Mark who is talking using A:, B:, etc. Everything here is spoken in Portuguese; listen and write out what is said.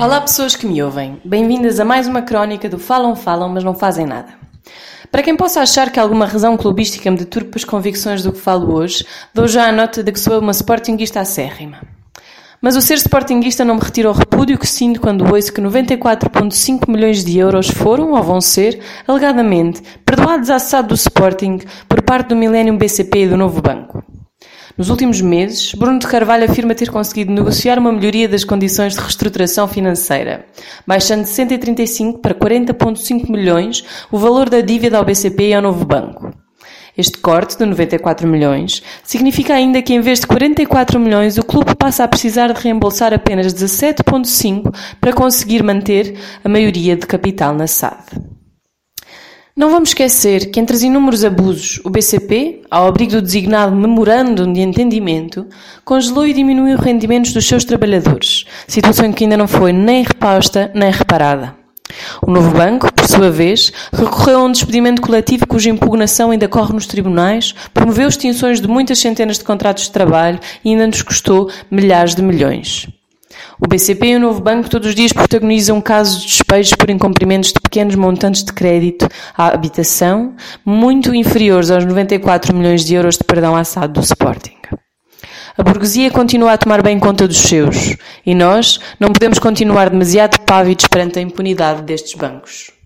A: Olá, pessoas que me ouvem. Bem-vindas a mais uma crónica do Falam, Falam, mas não fazem nada. Para quem possa achar que alguma razão clubística me deturpa as convicções do que falo hoje, dou já a nota de que sou uma sportinguista acérrima. Mas o ser sportinguista não me retira o repúdio que sinto quando ouço que 94,5 milhões de euros foram, ou vão ser, alegadamente, perdoados à SAD do Sporting por parte do Millennium BCP e do novo banco. Nos últimos meses, Bruno de Carvalho afirma ter conseguido negociar uma melhoria das condições de reestruturação financeira, baixando de 135 para 40,5 milhões o valor da dívida ao BCP e ao novo banco. Este corte de 94 milhões significa ainda que em vez de 44 milhões o clube passa a precisar de reembolsar apenas 17,5 para conseguir manter a maioria de capital na SAD. Não vamos esquecer que entre os inúmeros abusos, o BCP, ao abrigo do designado Memorando de Entendimento, congelou e diminuiu os rendimentos dos seus trabalhadores, situação que ainda não foi nem reposta nem reparada. O novo banco, por sua vez, recorreu a um despedimento coletivo cuja impugnação ainda corre nos tribunais, promoveu extinções de muitas centenas de contratos de trabalho e ainda nos custou milhares de milhões. O BCP e o Novo Banco todos os dias protagonizam casos de despejos por incumprimentos de pequenos montantes de crédito à habitação, muito inferiores aos 94 milhões de euros de perdão assado do Sporting. A burguesia continua a tomar bem conta dos seus, e nós não podemos continuar demasiado pávidos perante a impunidade destes bancos.